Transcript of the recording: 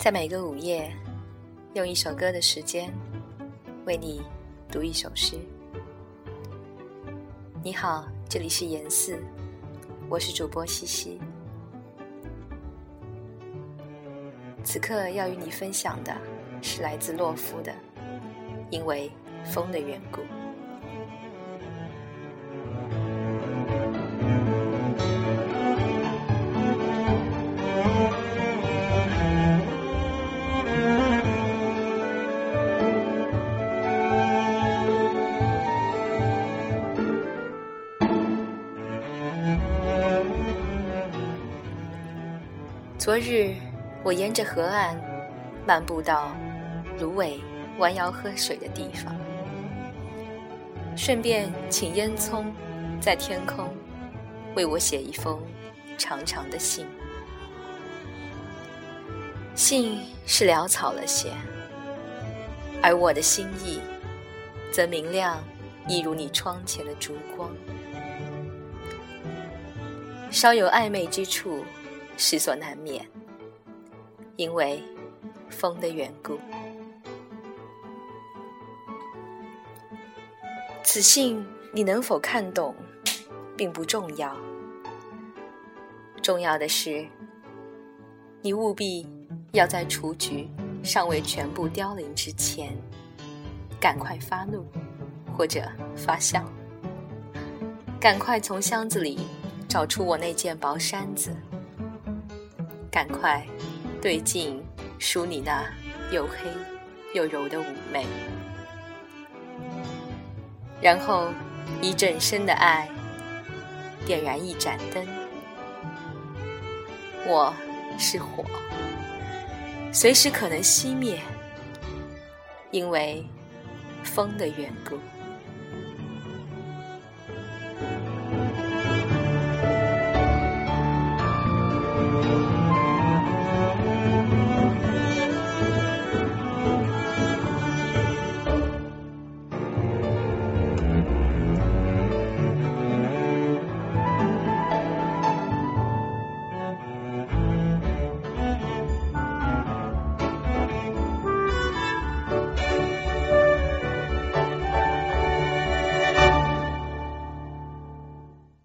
在每个午夜，用一首歌的时间，为你读一首诗。你好，这里是严四，我是主播西西。此刻要与你分享的是来自洛夫的《因为风的缘故》。昨日，我沿着河岸漫步到芦苇弯腰喝水的地方，顺便请烟囱在天空为我写一封长长的信。信是潦草了些，而我的心意则明亮，一如你窗前的烛光，稍有暧昧之处。世所难免，因为风的缘故。此信你能否看懂，并不重要。重要的是，你务必要在雏菊尚未全部凋零之前，赶快发怒，或者发笑，赶快从箱子里找出我那件薄衫子。赶快对镜梳你那又黑又柔的妩媚，然后以整身的爱点燃一盏灯。我是火，随时可能熄灭，因为风的缘故。